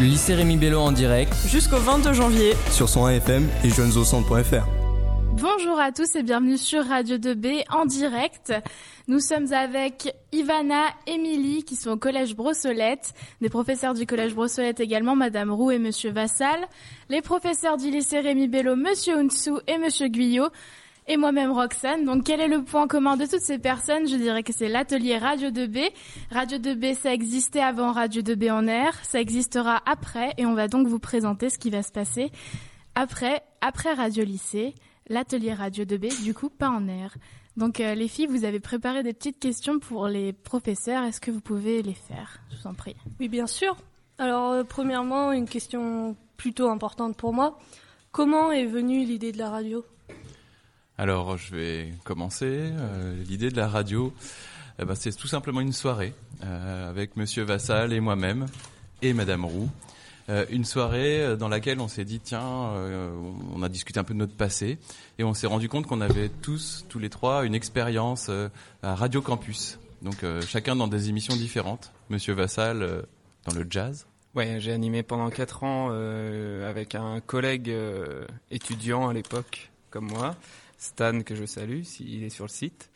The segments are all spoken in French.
Le lycée Rémi Bello en direct. Jusqu'au 22 janvier. Sur son AFM et jeunesaucentre.fr. Bonjour à tous et bienvenue sur Radio 2B en direct. Nous sommes avec Ivana, Émilie qui sont au collège Brossolette, des professeurs du collège Brossolette également, Madame Roux et Monsieur Vassal, les professeurs du lycée Rémi Bello, Monsieur Unsou et Monsieur Guyot, et moi-même Roxane. Donc quel est le point commun de toutes ces personnes? Je dirais que c'est l'atelier Radio 2B. Radio 2B, ça existait avant Radio 2B en air, ça existera après et on va donc vous présenter ce qui va se passer après, après Radio Lycée, l'atelier Radio 2B, du coup pas en air. Donc euh, les filles, vous avez préparé des petites questions pour les professeurs. Est-ce que vous pouvez les faire? Je vous en prie. Oui, bien sûr. Alors euh, premièrement, une question plutôt importante pour moi. Comment est venue l'idée de la radio? Alors, je vais commencer. Euh, L'idée de la radio, eh ben, c'est tout simplement une soirée euh, avec Monsieur Vassal et moi-même et Madame Roux. Euh, une soirée dans laquelle on s'est dit tiens, euh, on a discuté un peu de notre passé et on s'est rendu compte qu'on avait tous, tous les trois, une expérience euh, à Radio Campus. Donc euh, chacun dans des émissions différentes. Monsieur Vassal euh, dans le jazz. Ouais, j'ai animé pendant quatre ans euh, avec un collègue euh, étudiant à l'époque, comme moi, Stan, que je salue s'il est sur le site.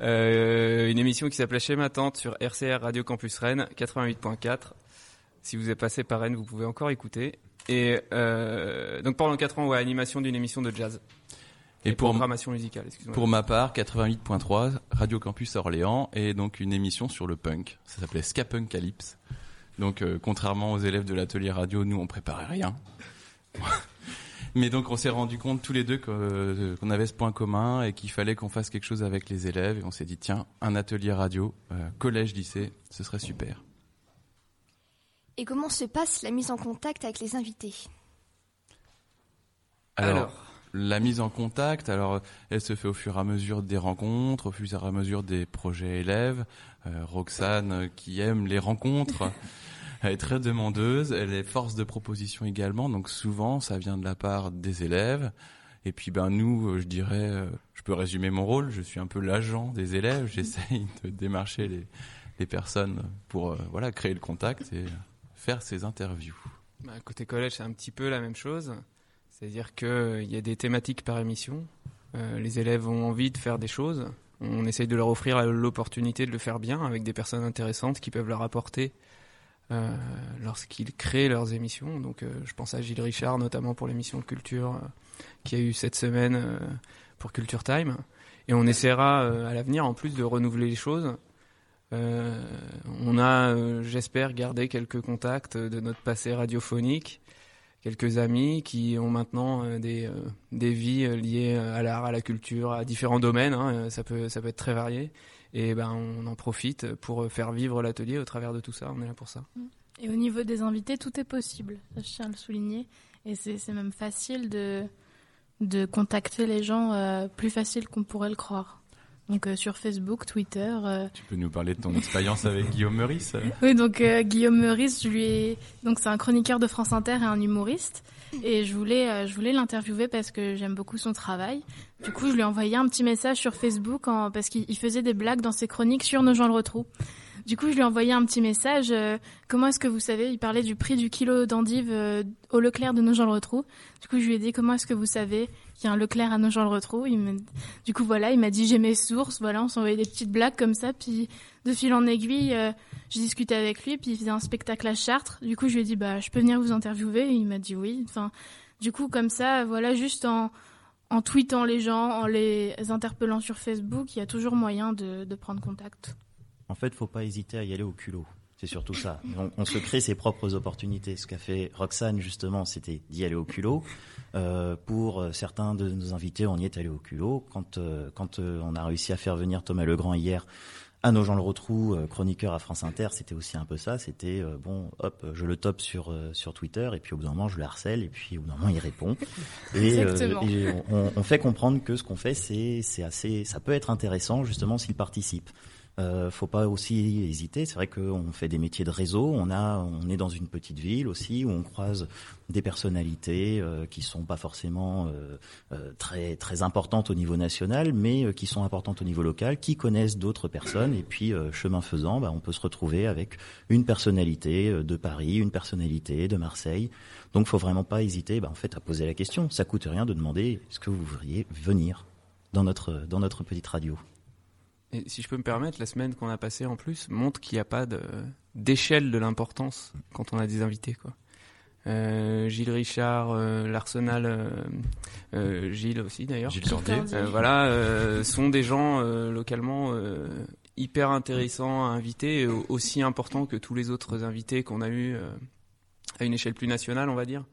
Euh, une émission qui s'appelait Chez ma tante sur RCR Radio Campus Rennes 88.4. Si vous êtes passé par Rennes, vous pouvez encore écouter. Et euh, donc pendant quatre ans, ouais, animation d'une émission de jazz. Et, pour, programmation musicale, pour ma part, 88.3, Radio Campus Orléans, et donc une émission sur le punk. Ça s'appelait Ska Punk Calypse. Donc, euh, contrairement aux élèves de l'atelier radio, nous, on préparait rien. Mais donc, on s'est rendu compte tous les deux euh, qu'on avait ce point commun et qu'il fallait qu'on fasse quelque chose avec les élèves. Et on s'est dit, tiens, un atelier radio, euh, collège, lycée, ce serait super. Et comment se passe la mise en contact avec les invités? Alors, Alors. la mise en contact, alors elle se fait au fur et à mesure des rencontres, au fur et à mesure des projets élèves. Euh, Roxane, qui aime les rencontres, elle est très demandeuse. Elle est force de proposition également, donc souvent ça vient de la part des élèves. Et puis ben nous, euh, je dirais, euh, je peux résumer mon rôle. Je suis un peu l'agent des élèves. J'essaye de démarcher les, les personnes pour euh, voilà créer le contact et faire ces interviews. Bah, côté collège, c'est un petit peu la même chose. C'est-à-dire qu'il y a des thématiques par émission. Euh, les élèves ont envie de faire des choses. On essaye de leur offrir l'opportunité de le faire bien avec des personnes intéressantes qui peuvent leur apporter euh, lorsqu'ils créent leurs émissions. Donc euh, je pense à Gilles Richard notamment pour l'émission culture euh, qu'il y a eu cette semaine pour Culture Time. Et on essaiera à l'avenir en plus de renouveler les choses. On a, j'espère, gardé quelques contacts de notre passé radiophonique, quelques amis qui ont maintenant des, des vies liées à l'art, à la culture, à différents domaines. hein, ça peut, ça peut être très varié. Et ben, on en profite pour faire vivre l'atelier au travers de tout ça. On est là pour ça. Et au niveau des invités, tout est possible. Je tiens à le souligner. Et c'est même facile de, de contacter les gens euh, plus facile qu'on pourrait le croire. Donc euh, sur Facebook, Twitter. euh, Tu peux nous parler de ton expérience avec Guillaume Meurice Oui, donc euh, Guillaume Meurice, je lui ai... donc c'est un chroniqueur de France Inter et un humoriste. Et je voulais, euh, je voulais l'interviewer parce que j'aime beaucoup son travail. Du coup, je lui ai envoyé un petit message sur Facebook en... parce qu'il il faisait des blagues dans ses chroniques sur nos gens le retrou. Du coup, je lui ai envoyé un petit message. euh, comment est-ce que vous savez Il parlait du prix du kilo d'endive euh, au Leclerc de Nogent-le-Rotrou. Du coup, je lui ai dit comment est-ce que vous savez qu'il y a un Leclerc à Nogent-le-Rotrou. Il me... Du coup, voilà, il m'a dit j'ai mes sources. Voilà, on s'envoyait des petites blagues comme ça. Puis de fil en aiguille, euh, j'ai discuté avec lui. Puis il faisait un spectacle à Chartres. Du coup, je lui ai dit bah je peux venir vous interviewer. Et il m'a dit oui. Enfin, du coup, comme ça, voilà, juste en en tweetant les gens, en les interpellant sur Facebook, il y a toujours moyen de, de prendre contact. En fait, faut pas hésiter à y aller au culot. C'est surtout ça. On, on se crée ses propres opportunités. Ce qu'a fait Roxane, justement, c'était d'y aller au culot. Euh, pour euh, certains de nos invités, on y est allé au culot. Quand, euh, quand euh, on a réussi à faire venir Thomas Legrand hier à nos gens le retrou, euh, chroniqueur à France Inter, c'était aussi un peu ça. C'était euh, bon, hop, je le top sur euh, sur Twitter et puis au bout d'un moment je le harcèle et puis au bout d'un moment il répond. Et, euh, et on, on fait comprendre que ce qu'on fait c'est c'est assez, ça peut être intéressant justement s'il participe. Euh, faut pas aussi hésiter. C'est vrai qu'on fait des métiers de réseau. On a, on est dans une petite ville aussi où on croise des personnalités euh, qui sont pas forcément euh, euh, très très importantes au niveau national, mais euh, qui sont importantes au niveau local, qui connaissent d'autres personnes. Et puis chemin faisant, bah, on peut se retrouver avec une personnalité de Paris, une personnalité de Marseille. Donc, faut vraiment pas hésiter, bah, en fait, à poser la question. Ça coûte rien de demander est-ce que vous voudriez venir dans notre dans notre petite radio. Et si je peux me permettre, la semaine qu'on a passée en plus montre qu'il n'y a pas d'échelle de, l'importance quand on a des invités. Quoi. Euh, Gilles Richard, euh, l'Arsenal, euh, euh, Gilles aussi d'ailleurs. Gilles. Euh, voilà, euh, sont des gens euh, localement euh, hyper intéressants à inviter, aussi importants que tous les autres invités qu'on a eus euh, à une échelle plus nationale, on va dire,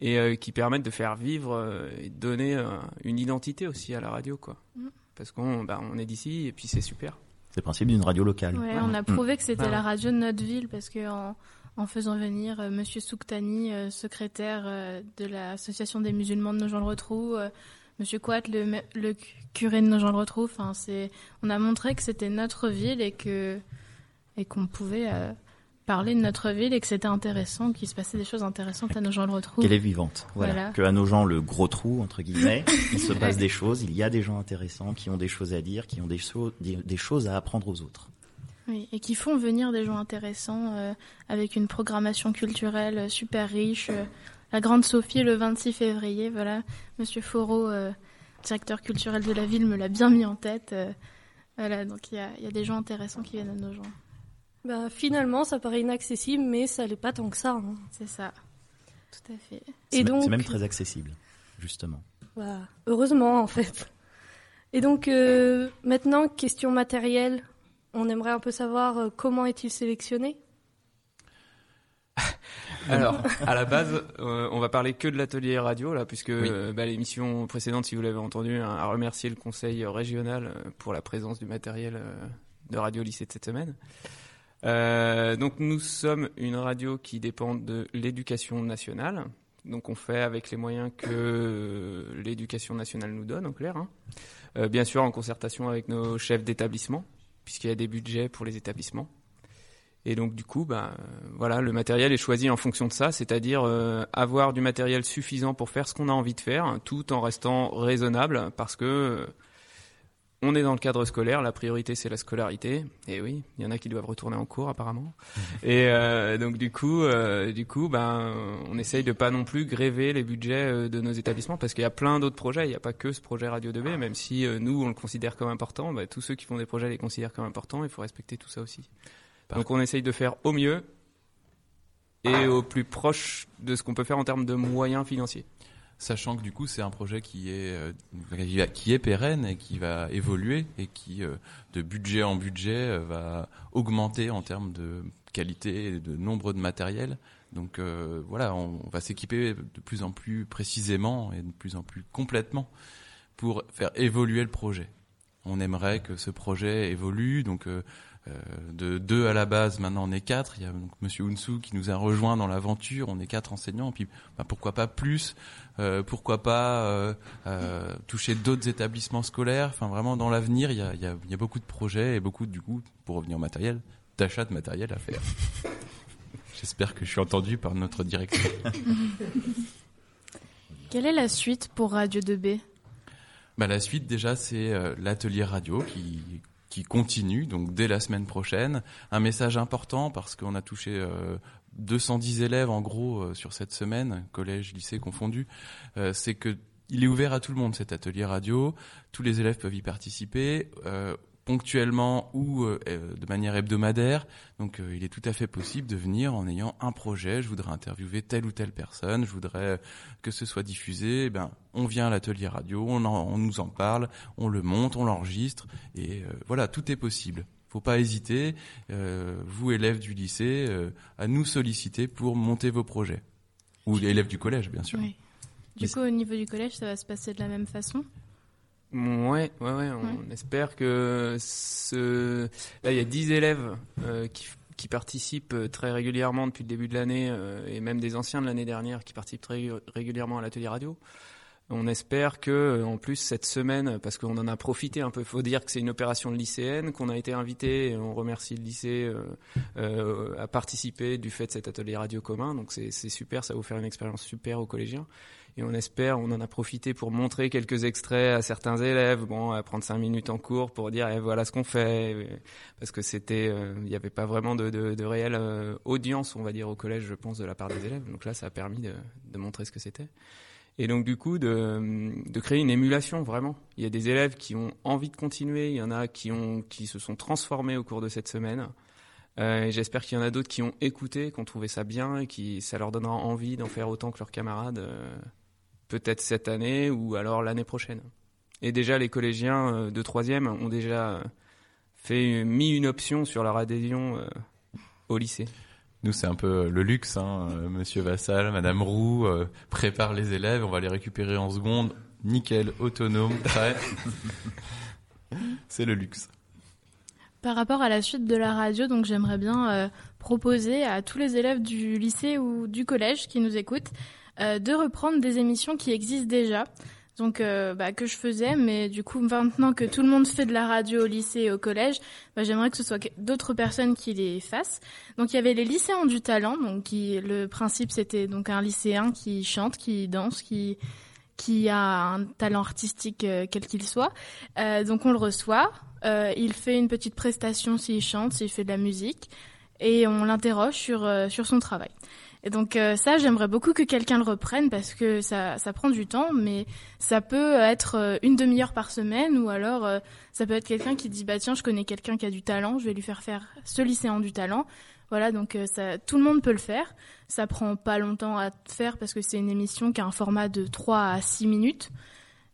et euh, qui permettent de faire vivre euh, et de donner euh, une identité aussi à la radio, quoi. Mm. Parce qu'on bah, on est d'ici et puis c'est super. C'est le principe d'une radio locale. Ouais, on a prouvé que c'était Ah ouais. la radio de notre ville parce que en, en faisant venir euh, Monsieur Souktani, euh, secrétaire euh, de l'association des musulmans de Nogent-le-Rotrou, euh, Monsieur Quat, le, curé de Nogent-le-Rotrou, enfin c'est, on a montré que c'était notre ville et que et qu'on pouvait euh, parler de notre ville et que c'était intéressant, qu'il se passait des choses intéressantes à Nogent-le-Rotrou. Qu'elle est vivante. Voilà. Voilà. Que à nos gens, le gros trou, entre guillemets, il se passe des choses, il y a des gens intéressants qui ont des choses à dire, qui ont des, cho- des, des choses à apprendre aux autres. Oui, et qui font venir des gens intéressants euh, avec une programmation culturelle euh, super riche. euh, la Grande Sophie le 26 février, voilà. Monsieur Foreau, euh, directeur culturel de la ville, me l'a bien mis en tête. voilà, donc il y a, il y a des gens intéressants qui viennent à nos gens. Bah, finalement, ça paraît inaccessible, mais ça l'est pas tant que ça. hein. C'est ça. Tout à fait. C'est Et me- donc, c'est même très accessible, justement. bah, heureusement en fait. Et donc euh, maintenant, question matérielle, on aimerait un peu savoir euh, comment est-il sélectionné? Alors, à la base, euh, on va parler que de l'atelier radio là, puisque Oui. euh, bah, l'émission précédente, si vous l'avez entendu, hein, a remercié le conseil régional euh, pour la présence du matériel euh, de Radio Lycée de cette semaine. Euh, donc, nous sommes une radio qui dépend de l'éducation nationale. Donc, on fait avec les moyens que l'éducation nationale nous donne, en clair. hein. Euh, bien sûr, en concertation avec nos chefs d'établissement, puisqu'il y a des budgets pour les établissements. Et donc du coup, bah, voilà, le matériel est choisi en fonction de ça, c'est-à-dire euh, avoir du matériel suffisant pour faire ce qu'on a envie de faire, tout en restant raisonnable, parce que on est dans le cadre scolaire, la priorité c'est la scolarité. Et oui, il y en a qui doivent retourner en cours apparemment. Et euh, donc du coup, euh, du coup, ben, on essaye de pas non plus gréver les budgets euh, de nos établissements, parce qu'il y a plein d'autres projets. Il n'y a pas que ce projet Radio 2B, même si euh, nous on le considère comme important. bah, tous ceux qui font des projets les considèrent comme importants. Il faut respecter tout ça aussi. Donc on essaye de faire au mieux et au plus proche de ce qu'on peut faire en termes de moyens financiers. Sachant que du coup c'est un projet qui est euh, qui est pérenne et qui va évoluer et qui euh, de budget en budget euh, va augmenter en termes de qualité et de nombre de matériel. Donc voilà, on, va s'équiper de plus en plus précisément et de plus en plus complètement pour faire évoluer le projet. On aimerait que ce projet évolue, donc de deux à la base, maintenant on est quatre. Il y a donc Monsieur Unsu qui nous a rejoint dans l'aventure. On est quatre enseignants. Puis bah, pourquoi pas plus Euh, Pourquoi pas euh, euh, toucher d'autres établissements scolaires Enfin vraiment dans l'avenir, il y a, il y, a, il y a beaucoup de projets et beaucoup du coup, pour revenir au matériel, d'achat de matériel à faire. J'espère que je suis entendu par notre directeur. Quelle est la suite pour Radio 2B Bah, la suite, déjà, c'est euh, l'atelier radio qui, qui continue, donc dès la semaine prochaine. Un message important parce qu'on a touché euh, 210 élèves en gros euh, sur cette semaine, collège, lycée confondus. Euh, c'est que il est ouvert à tout le monde cet atelier radio. Tous les élèves peuvent y participer. Ponctuellement ou euh, euh, de manière hebdomadaire. Donc euh, il est tout à fait possible de venir en ayant un projet, je voudrais interviewer telle ou telle personne, je voudrais que ce soit diffusé, eh ben on vient à l'atelier radio, on, en- on nous en parle, on le monte, on l'enregistre et euh, voilà, tout est possible. Faut pas hésiter, euh, vous élèves du lycée, euh, à nous solliciter pour monter vos projets. Ou les élèves du collège, bien sûr. Oui. Du coup, au niveau du collège, ça va se passer de la même façon? Ouais, ouais, ouais. On espère que ce. Là, il y a 10 élèves euh, qui, qui participent euh, très régulièrement depuis le début de l'année, euh, et même des anciens de l'année dernière qui participent très régulièrement à l'atelier radio. On espère que, en plus, cette semaine, parce qu'on en a profité un peu, faut dire que c'est une opération lycéenne, qu'on a été invité, et on remercie le lycée euh, euh, à participer du fait de cet atelier radio commun. Donc c'est super, ça va vous faire une expérience super aux collégiens. Et on espère, on en a profité pour montrer quelques extraits à certains élèves, bon, à prendre cinq minutes en cours pour dire eh, voilà ce qu'on fait, parce que c'était, euh, il n'y avait pas vraiment de, de, de réelle euh, audience, on va dire, au collège, je pense, de la part des élèves. Donc là, ça a permis de, de montrer ce que c'était. Et donc du coup de, créer une émulation vraiment. Il y a des élèves qui ont envie de continuer, il y en a qui ont qui se sont transformés au cours de cette semaine. Euh, j'espère qu'il y en a d'autres qui ont écouté, qui ont trouvé ça bien et qui ça leur donnera envie d'en faire autant que leurs camarades, euh, peut-être cette année ou alors l'année prochaine. Et déjà les collégiens euh, de troisième ont déjà fait mis une option sur leur adhésion au lycée. Nous, c'est un peu le luxe. Hein. Euh, Monsieur Vassal, Madame Roux euh, prépare les élèves. On va les récupérer en seconde. Nickel, autonome, prêt. c'est le luxe. Par rapport à la suite de la radio, donc j'aimerais bien euh, proposer à tous les élèves du lycée ou du collège qui nous écoutent euh, de reprendre des émissions qui existent déjà. Donc euh, bah, que je faisais, mais du coup maintenant que tout le monde fait de la radio au lycée et au collège, bah, j'aimerais que ce soit d'autres personnes qui les fassent. Donc il y avait les lycéens du talent, donc qui, le principe c'était donc un lycéen qui chante, qui danse, qui qui a un talent artistique euh, quel qu'il soit. Euh, donc on le reçoit, il fait une petite prestation s'il chante, s'il fait de la musique, et on l'interroge sur sur son travail. Et donc euh, ça, j'aimerais beaucoup que quelqu'un le reprenne parce que ça, prend du temps, mais ça peut être euh, une demi-heure par semaine ou alors euh, ça peut être quelqu'un qui dit bah tiens, je connais quelqu'un qui a du talent, je vais lui faire faire ce lycéen du talent. Voilà, donc ça, tout le monde peut le faire. Ça prend pas longtemps à faire parce que c'est une émission qui a un format de 3 à 6 minutes.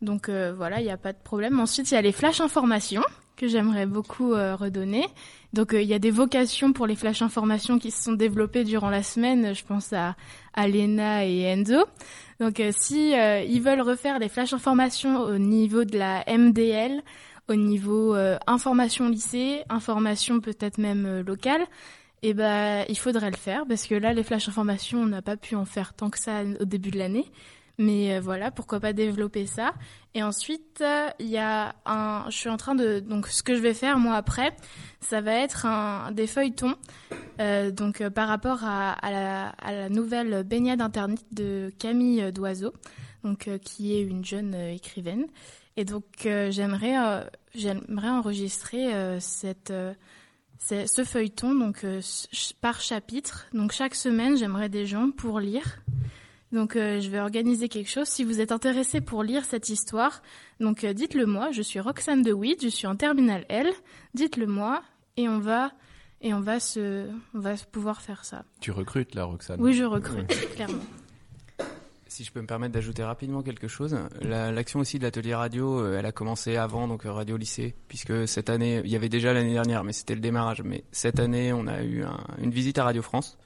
Donc voilà, il n'y a pas de problème. Ensuite, il y a les flash informations que j'aimerais beaucoup euh, redonner. Donc euh, il y a des vocations pour les flash informations qui se sont développées durant la semaine. Je pense à, à Lena et Enzo. Donc euh, si euh, ils veulent refaire les flash informations au niveau de la MDL, au niveau euh, information lycée, information peut-être même locale, eh ben il faudrait le faire parce que là les flash informations on n'a pas pu en faire tant que ça au début de l'année. Mais euh, voilà, pourquoi pas développer ça. Et ensuite, euh, il y a un, je suis en train de, donc ce que je vais faire moi après, ça va être un, des feuilletons. Euh, donc euh, par rapport à, à, la, à la nouvelle baignade internet de Camille Doiseau, donc qui est une jeune écrivaine. Et donc j'aimerais, j'aimerais enregistrer cette c'est ce feuilleton donc par chapitre. Donc chaque semaine, j'aimerais des gens pour lire. Donc euh, je vais organiser quelque chose. Si vous êtes intéressé pour lire cette histoire, donc euh, dites-le moi. Je suis Roxane de Witt, je suis en terminale L. Dites-le moi et on va et on va se on va pouvoir faire ça. Tu recrutes là, Roxane Oui, je recrute clairement. Si je peux me permettre d'ajouter rapidement quelque chose, la- l'action aussi de l'atelier radio, euh, elle a commencé avant, donc radio lycée, puisque cette année, il y avait déjà l'année dernière, mais c'était le démarrage. Mais cette année, on a eu un- une visite à Radio France.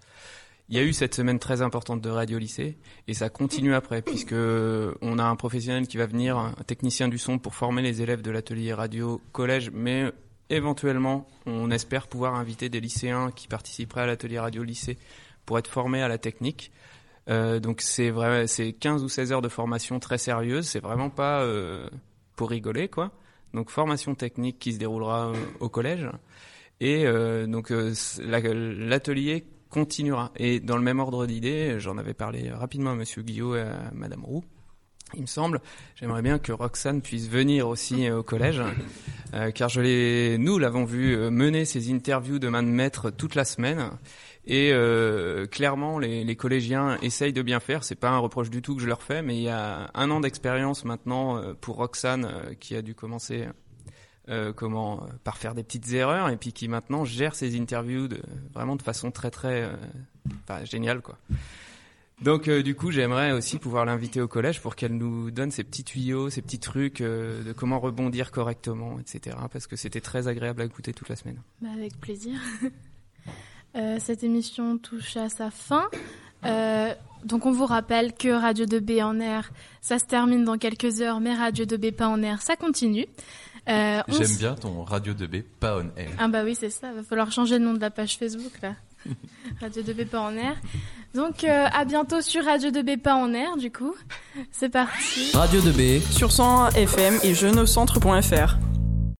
Il y a eu cette semaine très importante de radio lycée, et ça continue après, puisque on a un professionnel qui va venir, un technicien du son, pour former les élèves de l'atelier radio collège, mais éventuellement, on espère pouvoir inviter des lycéens qui participeraient à l'atelier radio lycée pour être formés à la technique. Euh, donc c'est vrai, c'est 15 ou 16 heures de formation très sérieuse. C'est vraiment pas euh, pour rigoler, quoi. Donc formation technique qui se déroulera euh, au collège. Et donc l'atelier continuera. Et dans le même ordre d'idée, j'en avais parlé rapidement à Monsieur Guillot et à Madame Roux. Il me semble, j'aimerais bien que Roxane puisse venir aussi euh, au collège, euh, car je l'ai, nous l'avons vu euh, mener ses interviews de main de maître toute la semaine. Et euh, clairement, les, les collégiens essayent de bien faire. C'est pas un reproche du tout que je leur fais, mais il y a un an d'expérience maintenant pour Roxane qui a dû commencer euh, comment euh, par faire des petites erreurs et puis qui maintenant gère ses interviews de, vraiment de façon très très euh, géniale quoi. Donc du coup, j'aimerais aussi pouvoir l'inviter au collège pour qu'elle nous donne ses petits tuyaux, ses petits trucs de comment rebondir correctement, etc. Parce que c'était très agréable à écouter toute la semaine. Bah, avec plaisir. Cette émission touche à sa fin. Donc on vous rappelle que Radio 2B en air, ça se termine dans quelques heures, mais Radio 2B pas en air, ça continue. Euh, J'aime s- bien ton radio 2B, pas on air. Ah bah oui, c'est ça, va falloir changer le nom de la page Facebook là. Radio 2B pas en air. Donc euh, à bientôt sur Radio 2B pas en air du coup. C'est parti. Radio 2B sur 101 FM et jeuneaucentre.fr.